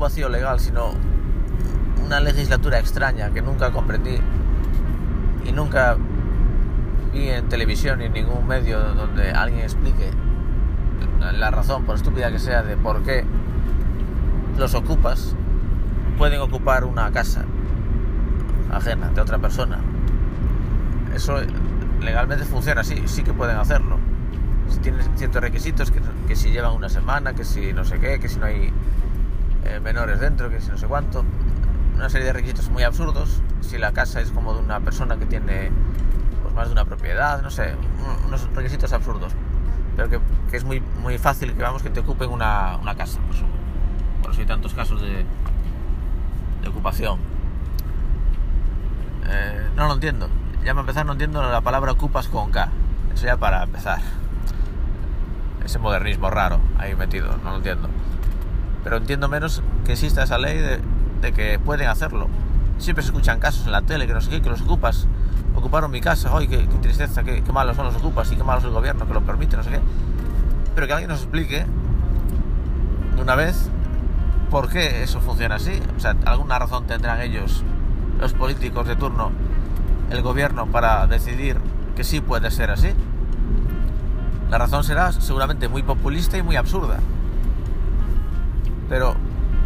vacío legal, sino una legislatura extraña que nunca comprendí y nunca vi en televisión ni en ningún medio donde alguien explique la razón, por estúpida que sea, de por qué los ocupas pueden ocupar una casa ajena de otra persona. Eso legalmente funciona así, sí que pueden hacerlo. Si tienen ciertos requisitos, que, si llevan una semana, que si no sé qué, que si no hay eh, menores dentro, que si no sé cuánto. Una serie de requisitos muy absurdos. Si la casa es como de una persona que tiene pues, más de una propiedad, no sé, unos requisitos absurdos. Pero que, es muy, muy fácil que vamos que te ocupen una, una casa. Pues, por eso hay tantos casos de, de ocupación. Eh, no lo entiendo. Ya para empezar no entiendo la palabra ocupas con K. Eso ya para empezar. Ese modernismo raro ahí metido, no lo entiendo. Pero entiendo menos que exista esa ley de, que pueden hacerlo. Siempre se escuchan casos en la tele que no sé qué, que los ocupas. Ocuparon mi casa, hoy qué, tristeza, qué, qué, malos son los ocupas y qué malos el gobierno que lo permite, no sé qué. Pero que alguien nos explique de una vez por qué eso funciona así. O sea, alguna razón tendrán ellos, los políticos de turno, el gobierno, para decidir que sí puede ser así. La razón será seguramente muy populista y muy absurda. Pero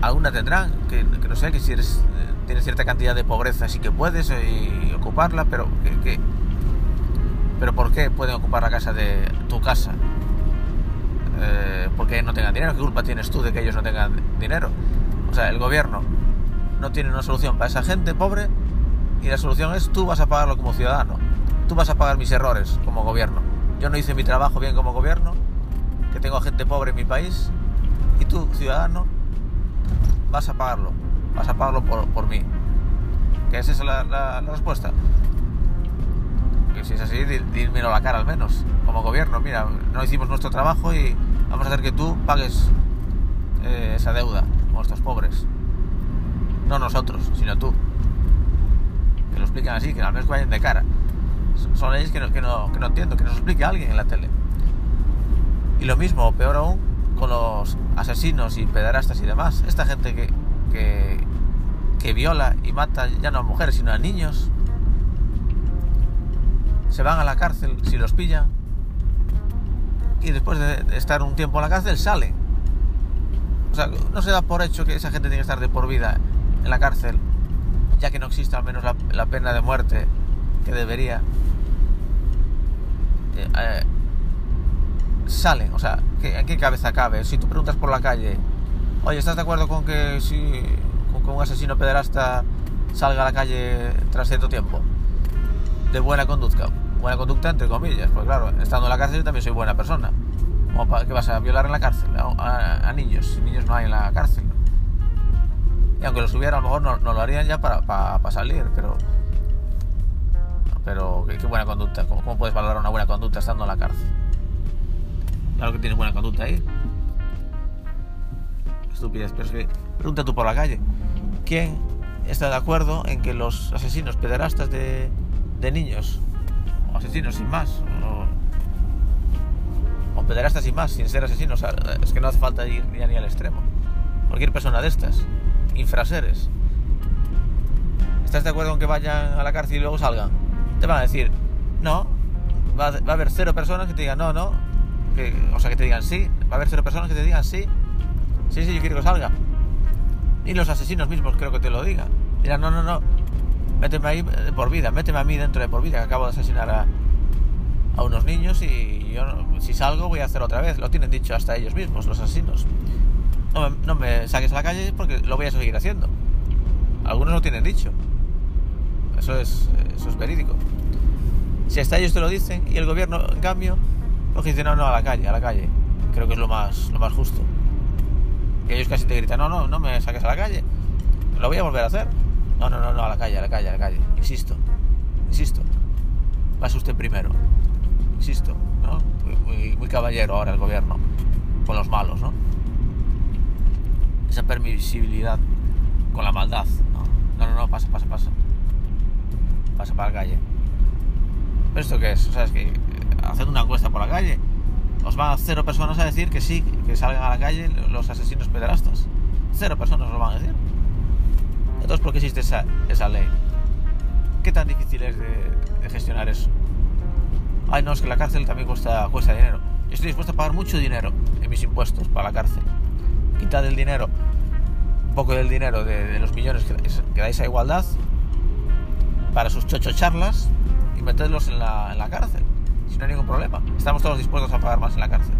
alguna tendrán, que, no sé, que si eres, tienes cierta cantidad de pobreza sí que puedes eh, ocuparla, pero que, pero ¿por qué pueden ocupar la casa de tu casa? Eh, porque no tengan dinero. ¿Qué culpa tienes tú de que ellos no tengan dinero? O sea, el gobierno no tiene una solución para esa gente pobre y la solución es tú vas a pagarlo como ciudadano. Tú vas a pagar mis errores como gobierno. Yo no hice mi trabajo bien como gobierno, que tengo gente pobre en mi país y tú, ciudadano, vas a pagarlo. Vas a pagarlo por, mí. ¿Qué es esa la, respuesta? Que si es así, dímelo a la cara al menos, como gobierno. Mira, no hicimos nuestro trabajo y vamos a hacer que tú pagues eh, esa deuda con estos pobres. No nosotros, sino tú. Que lo expliquen así, que al menos vayan de cara. Son leyes que no, que no, que no entiendo, que nos explique alguien en la tele. Y lo mismo, peor aún, los asesinos y pederastas y demás. Esta gente que, que, que viola y mata ya no a mujeres, sino a niños. Se van a la cárcel si los pillan y después de estar un tiempo en la cárcel salen. O sea, no se da por hecho que esa gente tiene que estar de por vida en la cárcel, ya que no existe al menos la, pena de muerte que debería. Eh, eh, salen, o sea, ¿en qué cabeza cabe? Si tú preguntas por la calle, oye, ¿estás de acuerdo con que si con un asesino pederasta salga a la calle tras cierto tiempo? De buena conducta buena conducta entre comillas, pues claro, estando en la cárcel yo también soy buena persona. ¿O para, ¿Qué vas a violar en la cárcel? A, niños, si niños no hay en la cárcel. Y aunque los hubiera, a lo mejor no, lo harían ya para, para, salir, pero... Pero qué, buena conducta, ¿Cómo, puedes valorar una buena conducta estando en la cárcel? Que tienes buena conducta ahí. Estupidez, pero es que pregunta tú por la calle. ¿Quién está de acuerdo en que los asesinos pederastas de, de niños asesinos sin más. O, o pederastas sin más, sin ser asesinos. es que no hace falta ir ni, ni al extremo. Cualquier persona de estas, infraseres. ¿Estás de acuerdo en que vayan a la cárcel y luego salgan? Te van a decir, no. Va, a haber cero personas que te digan no, no. O sea, que te digan sí. Va a haber cero personas que te digan sí. Sí, sí, yo quiero que salga. Y los asesinos mismos creo que te lo digan. Dirán, no, no, no méteme ahí por vida, méteme a mí dentro de por vida, que acabo de asesinar a, a unos niños y yo si salgo voy a hacer otra vez. Lo tienen dicho hasta ellos mismos, los asesinos. No me, no me, saques a la calle porque lo voy a seguir haciendo. Algunos lo tienen dicho. Eso es, eso es verídico. Si hasta ellos te lo dicen y el gobierno, en cambio, pues dice no, no, a la calle, a la calle. Creo que es lo más, lo más justo. Que ellos casi te gritan, no, no, no me saques a la calle. Lo voy a volver a hacer. No, no, no, no, a la calle, a la calle, a la calle. Insisto, insisto. Pase usted primero. Insisto, ¿no? Muy, caballero ahora el gobierno con los malos, ¿no? Esa permisibilidad con la maldad, ¿no? No, no, no, pasa, pasa, pasa. Pasa para la calle. ¿Pero esto qué es? O sea, es que haciendo una encuesta por la calle, os van a cero personas a decir que sí, que salgan a la calle los asesinos pederastas. Cero personas lo van a decir. Entonces, ¿por qué existe esa, esa ley? ¿Qué tan difícil es de, gestionar eso? Ay, no, es que la cárcel también cuesta, cuesta dinero. Estoy dispuesto a pagar mucho dinero en mis impuestos para la cárcel. Quitad del dinero, un poco del dinero de, los millones que, que, dais a igualdad para sus chochocharlas y meterlos en la, en la cárcel. No hay ningún problema. Estamos todos dispuestos a pagar más en la cárcel.